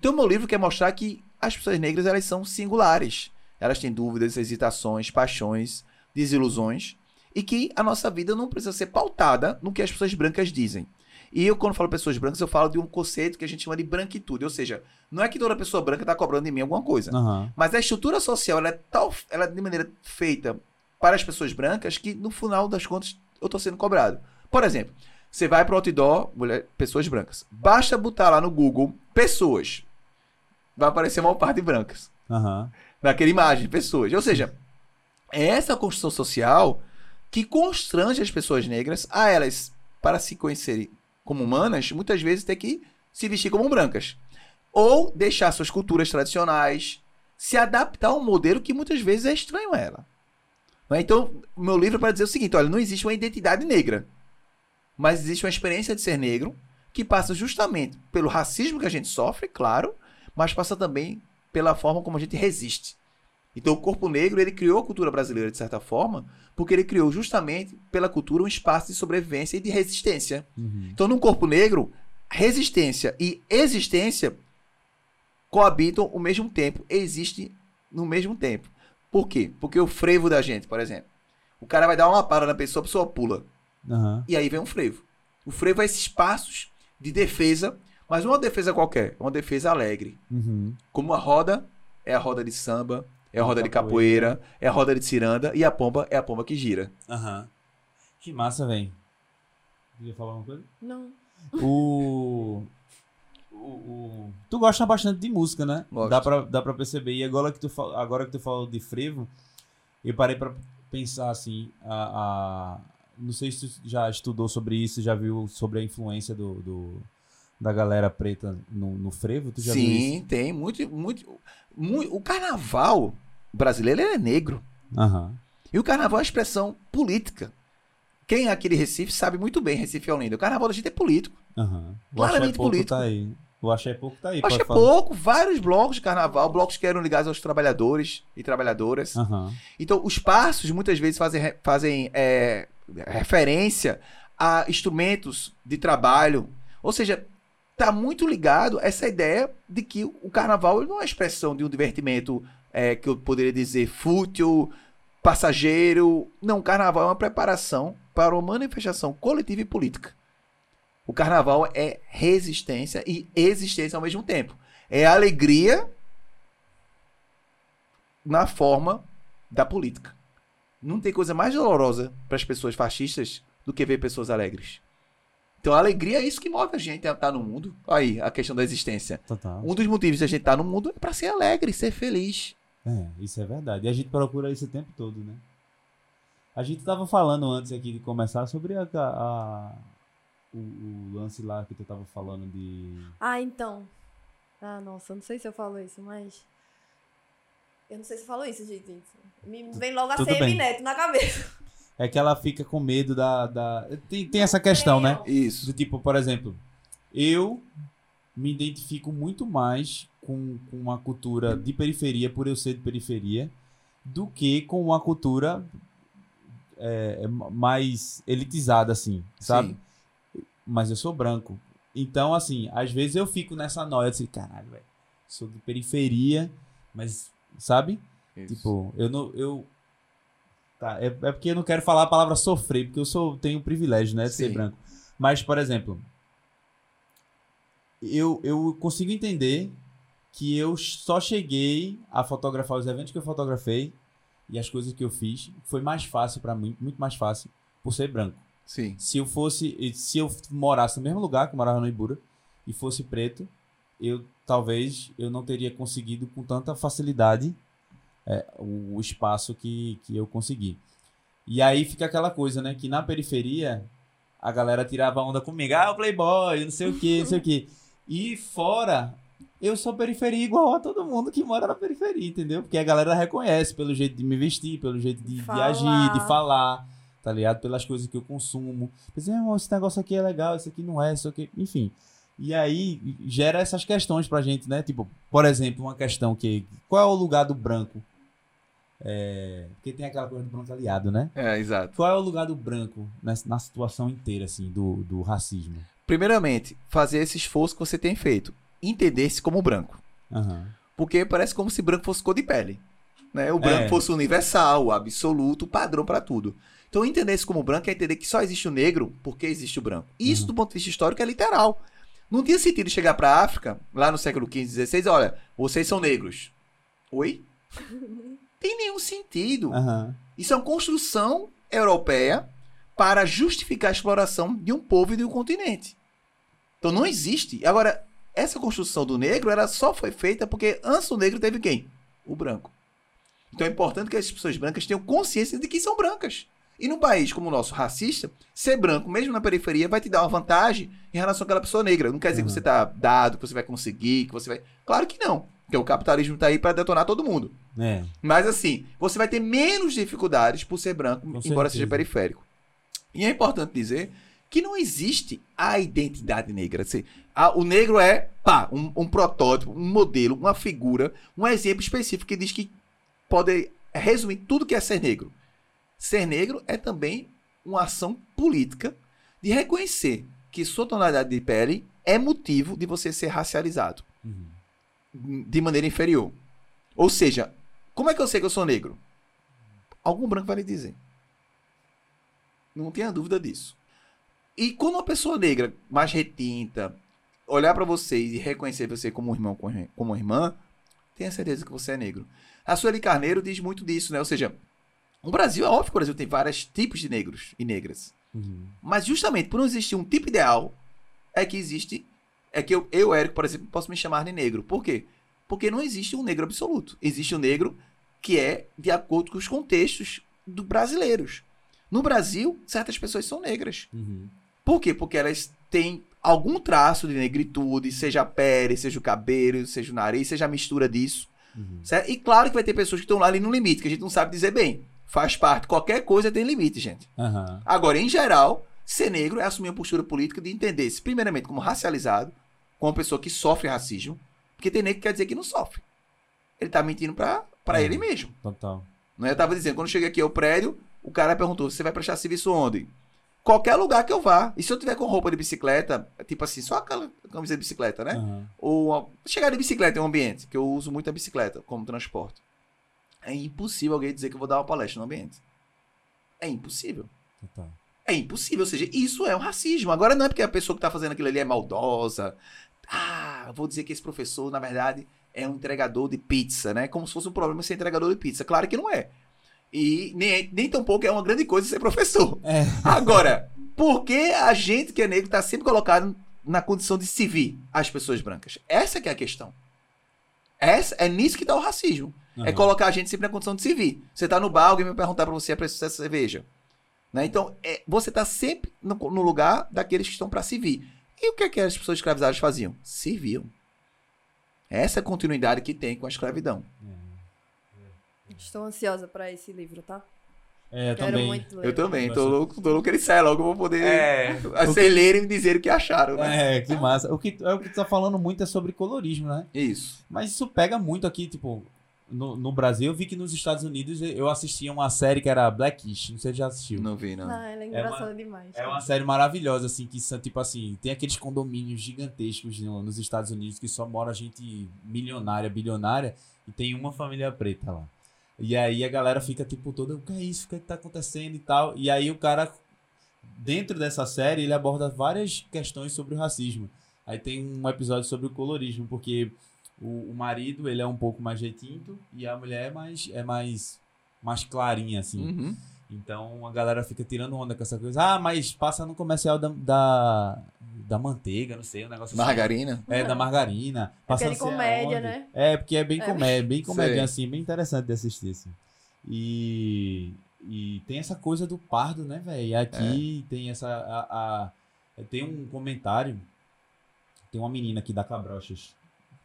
Então, meu livro quer mostrar que as pessoas negras elas são singulares. Elas têm dúvidas, hesitações, paixões, desilusões. E que a nossa vida não precisa ser pautada no que as pessoas brancas dizem. E eu, quando falo pessoas brancas, eu falo de um conceito que a gente chama de branquitude. Ou seja, não é que toda pessoa branca está cobrando de mim alguma coisa. Aham. Mas a estrutura social ela é tal, ela é de maneira feita para as pessoas brancas que no final das contas eu tô sendo cobrado. Por exemplo, você vai para o outdoor, mulher, pessoas brancas. Basta botar lá no Google pessoas. Vai aparecer uma parte brancas. Aham. Naquela imagem, pessoas. Ou seja, é essa construção social que constrange as pessoas negras a elas, para se conhecerem como humanas, muitas vezes ter que se vestir como brancas. Ou deixar suas culturas tradicionais, se adaptar a um modelo que muitas vezes é estranho a ela. Não é? Então, o meu livro é para dizer o seguinte: olha, não existe uma identidade negra, mas existe uma experiência de ser negro que passa justamente pelo racismo que a gente sofre, claro, mas passa também pela forma como a gente resiste. Então, o corpo negro ele criou a cultura brasileira de certa forma, porque ele criou justamente pela cultura um espaço de sobrevivência e de resistência. Uhum. Então, no corpo negro, resistência e existência coabitam ao mesmo tempo, existem no mesmo tempo. Por quê? Porque o frevo da gente, por exemplo, o cara vai dar uma parada na pessoa, a pessoa pula. Aham. E aí vem um frevo. O frevo é esses passos de defesa, mas não uma defesa qualquer, é uma defesa alegre. Uhum. Como a roda é a roda de samba, é a roda de capoeira. é a roda de ciranda e a pomba é a pomba que gira. Aham. Que massa, velho. Queria falar uma coisa? Não. O... o, o- Tu gosta bastante de música, né? Gosto. Dá pra, dá pra perceber. E agora que, tu, fal- agora que tu falou de frevo, eu parei pra pensar assim, a, a- não sei se tu já estudou sobre isso, já viu sobre a influência do, do- da galera preta no, no frevo? Tu já viu isso? Sim, tem muito, muito, muito. O carnaval brasileiro é negro. Aham. E o carnaval é uma expressão política. Quem é aqui de Recife sabe muito bem, Recife e Olinda. O carnaval da gente é político. O Claramente Axé Pouco político. tá aí. O Axé Pouco tá aí. Acho que pode é falar. pouco, vários blocos de carnaval, blocos que eram ligados aos trabalhadores e trabalhadoras. Aham. Então, os passos muitas vezes fazem, fazem é, referência a instrumentos de trabalho. Ou seja, está muito ligado a essa ideia de que o carnaval não é expressão de um divertimento é, que eu poderia dizer fútil, passageiro. Não, o carnaval é uma preparação para uma manifestação coletiva e política. O carnaval é resistência e existência ao mesmo tempo. É alegria na forma da política. Não tem coisa mais dolorosa para as pessoas fascistas do que ver pessoas alegres. Então a alegria é isso que move a gente a estar no mundo. Aí, a questão da existência. Total. Um dos motivos de a gente estar no mundo é para ser alegre, ser feliz. É, isso é verdade. E a gente procura isso o tempo todo, né? A gente tava falando antes aqui de começar sobre a, a- o, o lance lá que tu tava falando de. Ah, então. Ah, nossa, não sei se eu falo isso, mas. Eu não sei se eu falo isso, gente. Me vem logo a Tudo CM bem. Neto na cabeça. É que ela fica com medo da. da... Tem, tem essa questão, né? Isso. Do tipo, por exemplo, eu me identifico muito mais com, com uma cultura de periferia, por eu ser de periferia, do que com uma cultura é, é, mais elitizada, assim, sabe? Sim. Mas eu sou branco. Então, assim, às vezes eu fico nessa noia, assim, caralho, velho, sou de periferia, mas, sabe? Isso. Tipo, eu não. Eu... Tá, é, é porque eu não quero falar a palavra sofrer, porque eu sou, tenho o privilégio, né, de ser Sim. branco. Mas, por exemplo, eu, eu consigo entender que eu só cheguei a fotografar os eventos que eu fotografei e as coisas que eu fiz. Foi mais fácil pra mim, muito mais fácil, por ser branco. Sim. Se eu fosse, se eu morasse no mesmo lugar que eu morava no Ibura e fosse preto, eu talvez eu não teria conseguido com tanta facilidade é, o, espaço que, que eu consegui. E aí fica aquela coisa, né? Que na periferia a galera tirava onda comigo, ah, o playboy, não sei o que, não sei o que. E fora, eu sou periferia igual a todo mundo que mora na periferia, entendeu? Porque a galera reconhece pelo jeito de me vestir, pelo jeito de, de agir, de falar, tá ligado? Pelas coisas que eu consumo. Pensei, "Ah, esse negócio aqui é legal, esse aqui não é, isso aqui, enfim. E aí gera essas questões pra gente, né? Tipo, por exemplo, uma questão que. Qual é o lugar do branco? É, porque tem aquela coisa do branco aliado, né? É, exato. Qual é o lugar do branco nessa, na situação inteira, assim, do, do racismo? Primeiramente, fazer esse esforço que você tem feito. Entender-se como branco. Aham. Porque parece como se branco fosse cor de pele. Né? O branco É. fosse universal, absoluto, padrão para tudo. Então, entender-se como branco é entender que só existe o negro porque existe o branco. Isso, Uhum. do ponto de vista histórico, é literal. Não tinha sentido chegar para a África, lá no século XV, XVI, olha, vocês são negros. Oi? Tem nenhum sentido. Aham. Isso é uma construção europeia para justificar a exploração de um povo e de um continente. Então não existe. Agora, essa construção do negro ela só foi feita porque antes do negro teve quem? O branco. Então é importante que as pessoas brancas tenham consciência de que são brancas. E num país como o nosso, racista, ser branco, mesmo na periferia, vai te dar uma vantagem em relação àquela pessoa negra. Não quer dizer que Uhum. você está dado, que você vai conseguir, que você vai. Claro que não. Porque o capitalismo está aí para detonar todo mundo. É. Mas assim, você vai ter menos dificuldades por ser branco, Com embora certeza. seja periférico. E é importante dizer que não existe a identidade negra. Assim, a- o negro é, pá, um, um protótipo, um modelo, uma figura, um exemplo específico que diz que pode resumir tudo que é ser negro. Ser negro é também uma ação política de reconhecer que sua tonalidade de pele é motivo de você ser racializado Uhum. De maneira inferior. Ou seja, como é que eu sei que eu sou negro? Algum branco vai lhe dizer. Não tenha dúvida disso. E quando uma pessoa negra, mais retinta, olhar pra você e reconhecer você como um irmão, como uma irmã, tenha certeza que você é negro. A Sueli Carneiro diz muito disso, né? Ou seja, o Brasil, é óbvio que o Brasil tem vários tipos de negros e negras. Uhum. Mas justamente por não existir um tipo ideal, é que existe. É que eu, eu, Érico, por exemplo, posso me chamar de negro. Por quê? Porque não existe um negro absoluto. Existe um negro que é de acordo com os contextos do brasileiros. No Brasil, certas pessoas são negras. Uhum. Por quê? Porque elas têm algum traço de negritude, seja a pele, seja o cabelo, seja o nariz, seja a mistura disso. Uhum. E claro que vai ter pessoas que estão lá ali no limite, que a gente não sabe dizer bem. Faz parte. Qualquer coisa tem limite, gente. Aham. Agora, em geral, ser negro é assumir uma postura política de entender-se, primeiramente, como racializado, como uma pessoa que sofre racismo, porque tem negro que quer dizer que não sofre. Ele tá mentindo pra, pra Uhum. ele mesmo. Total. Não é? Eu tava dizendo, quando eu cheguei aqui ao prédio, o cara perguntou: você vai prestar serviço onde? Qualquer lugar que eu vá. E se eu tiver com roupa de bicicleta, tipo assim, só aquela camisa de bicicleta, né? Aham. Ou uma- chegar de bicicleta em um ambiente, que eu uso muito a bicicleta como transporte. É impossível alguém dizer que eu vou dar uma palestra no ambiente. É impossível. Total. É impossível. Ou seja, isso é um racismo. Agora não é porque a pessoa que está fazendo aquilo ali é maldosa. Ah, vou dizer que esse professor, na verdade, é um entregador de pizza, né? Como se fosse um problema ser entregador de pizza. Claro que não é. E nem, nem tampouco é uma grande coisa ser professor. É. Agora, por que a gente que é negro está sempre colocado na condição de servir as pessoas brancas? Essa que é a questão. Essa, é nisso que está o racismo. É Aham. colocar a gente sempre na condição de servir. Você tá no bar, alguém vai perguntar pra você a preço dessa cerveja. Né? Então, é, você tá sempre no, no lugar daqueles que estão pra servir. E o que, é que as pessoas escravizadas faziam? Serviam. Essa é a continuidade que tem com a escravidão. Estou ansiosa pra esse livro, tá? É, eu Quero também. muito ler. Eu também, tô louco, tô louco que ele saia logo, eu vou poder É. lerem e me dizer o que acharam, né? É, que massa. O que, é o que tu tá falando muito é sobre colorismo, né? Isso. Mas isso pega muito aqui, tipo, no, no Brasil. Eu vi que nos Estados Unidos eu assistia uma série que era Blackish. Não sei se já assistiu. Não vi, não. Ah, ela é engraçada demais. É uma série maravilhosa, assim, que são, tipo assim, tem aqueles condomínios gigantescos no- nos Estados Unidos que só mora gente milionária, bilionária, e tem uma família preta lá. E aí a galera fica, tipo, toda, o que é isso? O que, é que tá acontecendo e tal? E aí o cara, dentro dessa série, ele aborda várias questões sobre o racismo. Aí tem um episódio sobre o colorismo, porque o, o marido, ele é um pouco mais retinto, e a mulher é mais, é mais, mais clarinha, assim. Uhum. Então a galera fica tirando onda com essa coisa. Ah, mas passa no comercial da, da, da manteiga, não sei, um negócio assim. Margarina. É, da margarina. Passa Aquele não sei comédia, aonde. né? É, porque é bem É. comédia, bem comédia, assim, bem interessante de assistir, assim. E, e tem essa coisa do pardo, né, velho? E Aqui É. tem essa. A, a- tem um comentário. Tem uma menina aqui da Cabrochas,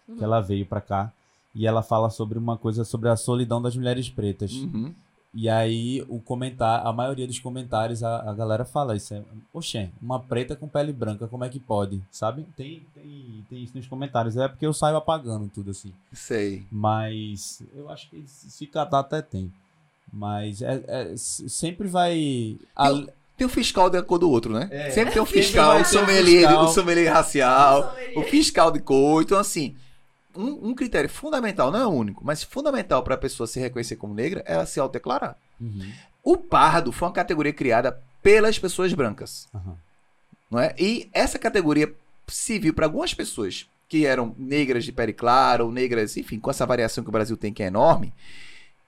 Uhum. que ela veio pra cá. E ela fala sobre uma coisa sobre a solidão das mulheres pretas. Uhum. E aí, o comentário, a maioria dos comentários, a, a galera fala isso. É, Oxê, uma preta com pele branca, como é que pode? Sabe? Tem, tem, tem isso nos comentários. É porque eu saio apagando tudo assim. Sei. Mas eu acho que se catar até tem. Mas é, é- sempre vai. a- Tem o fiscal de cor do outro, né? É. Sempre tem o fiscal, o sommelier, o sommelier racial. Sommelier. o fiscal de cor. Então, assim, um, um critério fundamental, não é o único, mas fundamental para a pessoa se reconhecer como negra é ela se autodeclarar. Uhum, O pardo foi uma categoria criada pelas pessoas brancas, aham. não é? E essa categoria se viu para algumas pessoas que eram negras de pele clara ou negras, enfim, com essa variação que o Brasil tem que é enorme,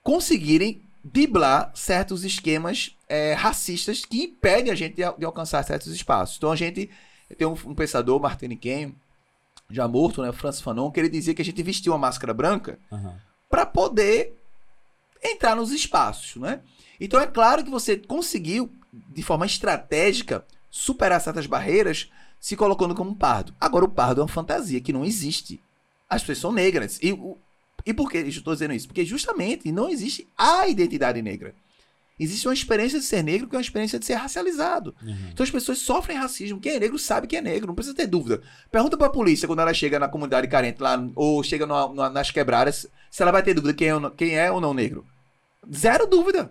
conseguirem driblar certos esquemas é, racistas que impedem a gente de, de alcançar certos espaços. Então a gente tem um, um pensador, Martin Ken, já morto, né, Francis Fanon, que ele dizia que a gente vestia uma máscara branca aham. para poder entrar nos espaços, né? Então é claro que você conseguiu, de forma estratégica, superar certas barreiras se colocando como um pardo. Agora o pardo é uma fantasia que não existe. As pessoas são negras. E, e por que eu estou dizendo isso? Porque justamente não existe a identidade negra. Existe uma experiência de ser negro que é uma experiência de ser racializado. uhum. Então as pessoas sofrem racismo. Quem é negro sabe que é negro, não precisa ter dúvida. Pergunta pra polícia quando ela chega na comunidade carente lá, ou chega numa- numa- nas quebradas, se ela vai ter dúvida quem é, ou não- quem é ou não negro. Zero dúvida.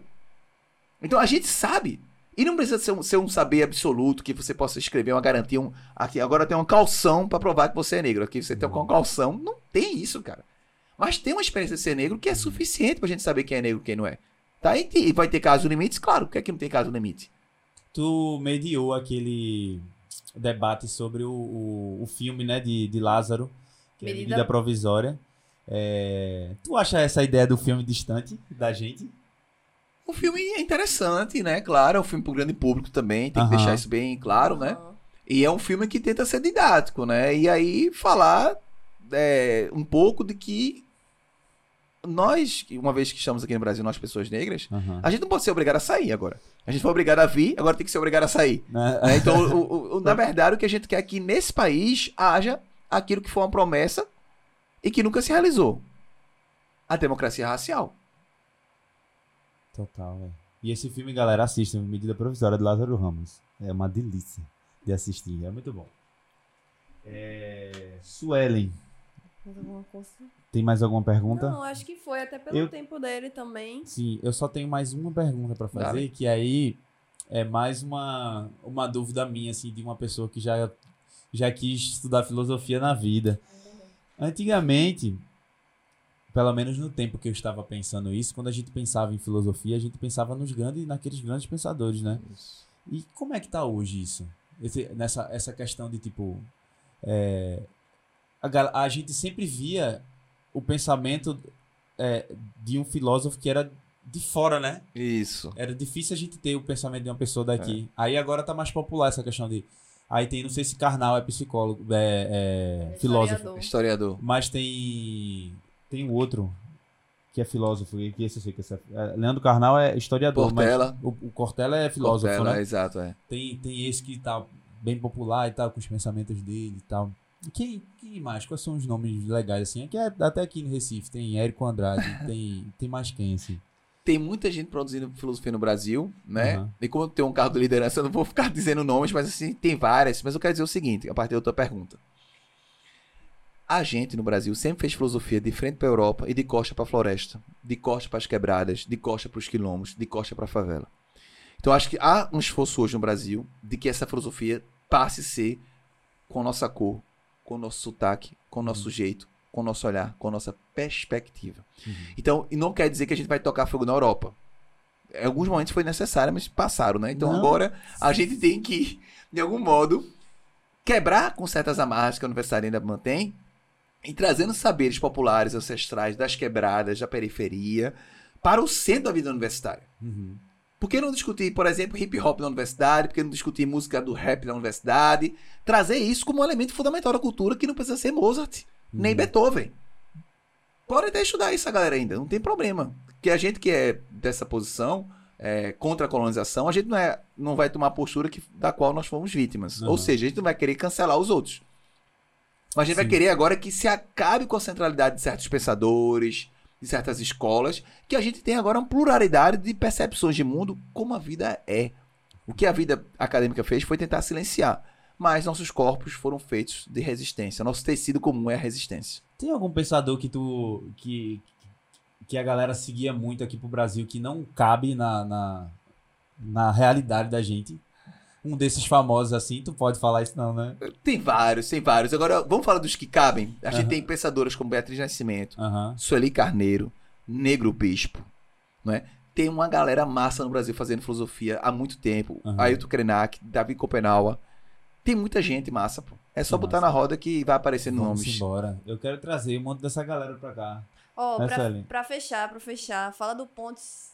Então a gente sabe. E não precisa ser um, ser um saber absoluto que você possa escrever uma garantia. Um, aqui agora tem uma calção pra provar que você é negro. Aqui você tem uma calção. Não tem isso, cara. Mas tem uma experiência de ser negro que é suficiente pra gente saber quem é negro e quem não é. Tá? E, e vai ter casos limites? Claro, por que, é que não tem caso limite? tu mediou aquele debate sobre o, o, o filme, né, de, de Lázaro, que é Medida- medida provisória. É, tu acha essa ideia do filme distante da gente? O filme é interessante, né? Claro, é um filme pro grande público também, tem que Aham. deixar isso bem claro, né? Aham. E é um filme que tenta ser didático, né? E aí falar é, um pouco de que nós, uma vez que estamos aqui no Brasil, nós pessoas negras, Aham. a gente não pode ser obrigado a sair agora. A gente foi obrigado a vir, agora tem que ser obrigado a sair. Né? Então, o- o- o- na verdade, o que a gente quer é que nesse país haja aquilo que foi uma promessa e que nunca se realizou. A democracia racial. Total, velho. E esse filme, galera, assistam. Medida Provisória de Lázaro Ramos. É uma delícia de assistir. É muito bom. É... Suelen, Mais alguma coisa? Tem mais alguma pergunta? Não, acho que foi, até pelo Eu- tempo dele também. Sim, eu só tenho mais uma pergunta pra fazer, Dale. que aí é mais uma, uma dúvida minha, assim, de uma pessoa que já, já quis estudar filosofia na vida. Antigamente, pelo menos no tempo que eu estava pensando isso, quando a gente pensava em filosofia, a gente pensava nos grandes, naqueles grandes pensadores, né? E como é que tá hoje isso? Esse- nessa essa questão de tipo. é, a, a gente sempre via o pensamento é, de um filósofo que era de fora, né? Isso. Era difícil a gente ter o pensamento de uma pessoa daqui. Aí agora tá mais popular essa questão de. Aí tem, não sei se Karnal é psicólogo, é, é É filósofo. historiador. Mas tem. Tem um outro que é filósofo, e que esse que esse é, é, Leandro Carnal é historiador, Portela. mas o, o Cortella é filósofo, Cortella, né? Exato, é. Tem, tem esse que tá bem popular e tal, com os pensamentos dele e tal. Quem, quem mais? Quais são os nomes legais, assim? Aqui é, até aqui no Recife tem Érico Andrade, tem, tem mais quem, assim? Tem muita gente produzindo filosofia no Brasil, né? Aham. E como eu tenho um cargo de liderança, eu não vou ficar dizendo nomes, mas assim, tem várias. Mas eu quero dizer o seguinte, a partir da tua pergunta. A gente no Brasil sempre fez filosofia de frente para Europa e de costa para floresta, de costa para as quebradas, de costa para os quilombos, de costa para a favela. Então acho que há um esforço hoje no Brasil de que essa filosofia passe a ser com a nossa cor, com o nosso sotaque, com o nosso jeito, com o nosso olhar, com a nossa perspectiva. Uhum. Então, e não quer dizer que a gente vai tocar fogo na Europa. Em alguns momentos foi necessário, mas passaram, né? Então Não. agora a gente tem que, de algum modo, quebrar com certas amarras que a universidade ainda mantém e trazendo saberes populares, ancestrais, das quebradas, da periferia, para o centro da vida universitária. Uhum. Por que não discutir, por exemplo, hip hop na universidade? Por que não discutir música do rap na universidade? Trazer isso como um elemento fundamental da cultura que não precisa ser Mozart, nem Uhum. Beethoven. Pode até estudar isso, a galera, ainda, não tem problema. Porque a gente que é dessa posição, é, contra a colonização, a gente não, é, não vai tomar a postura que, da qual nós fomos vítimas. Ou seja, a gente não vai querer cancelar os outros. Mas a gente vai Sim. querer agora que se acabe com a centralidade de certos pensadores, de certas escolas, que a gente tem agora uma pluralidade de percepções de mundo como a vida é. O que a vida acadêmica fez foi tentar silenciar. Mas nossos corpos foram feitos de resistência. Nosso tecido comum é a resistência. Tem algum pensador que tu. que, que a galera seguia muito aqui pro Brasil que não cabe na, na, na realidade da gente? Um desses famosos assim, tu pode falar isso não, né? Tem vários, tem vários. Agora, vamos falar dos que cabem. A gente Aham. tem pensadoras como Beatriz Nascimento, Aham. Sueli Carneiro, Negro Bispo, não é? Tem uma galera massa no Brasil fazendo filosofia há muito tempo. Aham. Ailton Krenak, Davi Copenaua. Tem muita gente massa, pô. É só Que botar massa. na roda que vai aparecendo Vamos nomes. embora. Eu quero trazer um monte dessa galera pra cá. Ó, É, pra, pra fechar, pra fechar, fala do Pontes.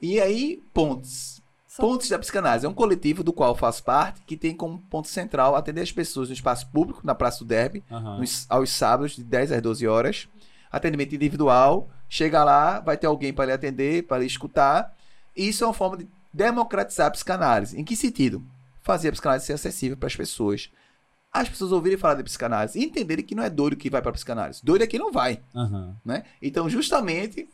E aí, Pontes. Pontes da Psicanálise é um coletivo do qual eu faço parte, que tem como ponto central atender as pessoas no espaço público, na Praça do Derby, Aham. nos- aos sábados, de 10 às 12 horas. Atendimento individual. Chega lá, vai ter alguém para lhe atender, para lhe escutar. E isso é uma forma de democratizar a psicanálise. Em que sentido? Fazer a psicanálise ser acessível para as pessoas. As pessoas ouvirem falar de psicanálise e entenderem que não é doido que vai para a psicanálise. Doido é quem não vai Aham. né? Então, justamente,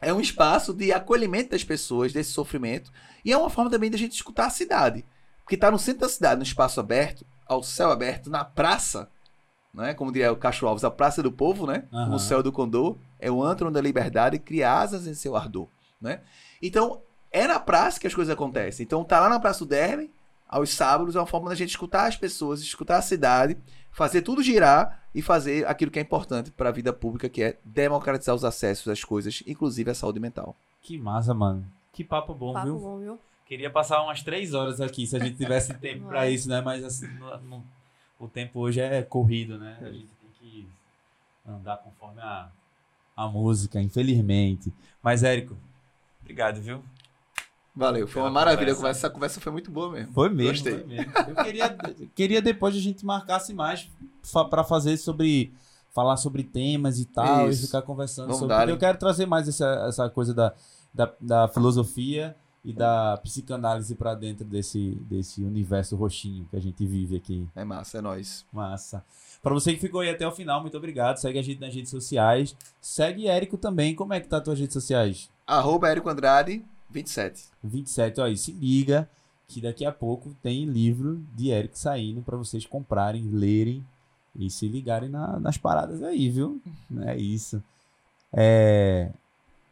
é um espaço de acolhimento das pessoas, desse sofrimento, e é uma forma também da gente escutar a cidade. Porque tá no centro da cidade, no espaço aberto, ao céu aberto, na praça, né? Como diria o Castro Alves, a praça do povo, né? Como o céu do condor, é o antro da liberdade cria asas em seu ardor, né? Então, é na praça que as coisas acontecem. Então, tá lá na Praça do Derby, aos sábados, é uma forma da gente escutar as pessoas, escutar a cidade, fazer tudo girar e fazer aquilo que é importante para a vida pública, que é democratizar os acessos às coisas, inclusive a saúde mental. Que massa, mano. Que papo bom, Papo viu? bom, viu? Queria passar umas três horas aqui, se a gente tivesse tempo pra Vai. isso, né? Mas assim, não- não- o tempo hoje é corrido, né? A gente tem que andar conforme a, a música, infelizmente. Mas, Érico, obrigado, viu? Valeu, foi uma maravilha a conversa. Essa conversa foi muito boa mesmo. Foi mesmo, Gostei. foi mesmo. Eu queria, queria depois a gente marcasse mais fa pra fazer sobre. Falar sobre temas e tal, Isso. e ficar conversando Vamos sobre. dar, eu quero trazer mais essa, essa coisa da, da, da filosofia e da psicanálise pra dentro desse, desse universo roxinho que a gente vive aqui. É massa, é nóis. Massa. Pra você que ficou aí até o final, muito obrigado. Segue a gente nas redes sociais. Segue Érico também. Como é que tá as tuas redes sociais? Arroba Érico Andrade, 27. 27, ó, e se liga que daqui a pouco tem livro de Eric saindo pra vocês comprarem, lerem e se ligarem na- nas paradas aí, viu? É isso. É...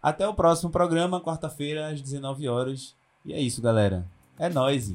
Até o próximo programa, quarta-feira, às 19 horas. E é isso, galera. É nóis.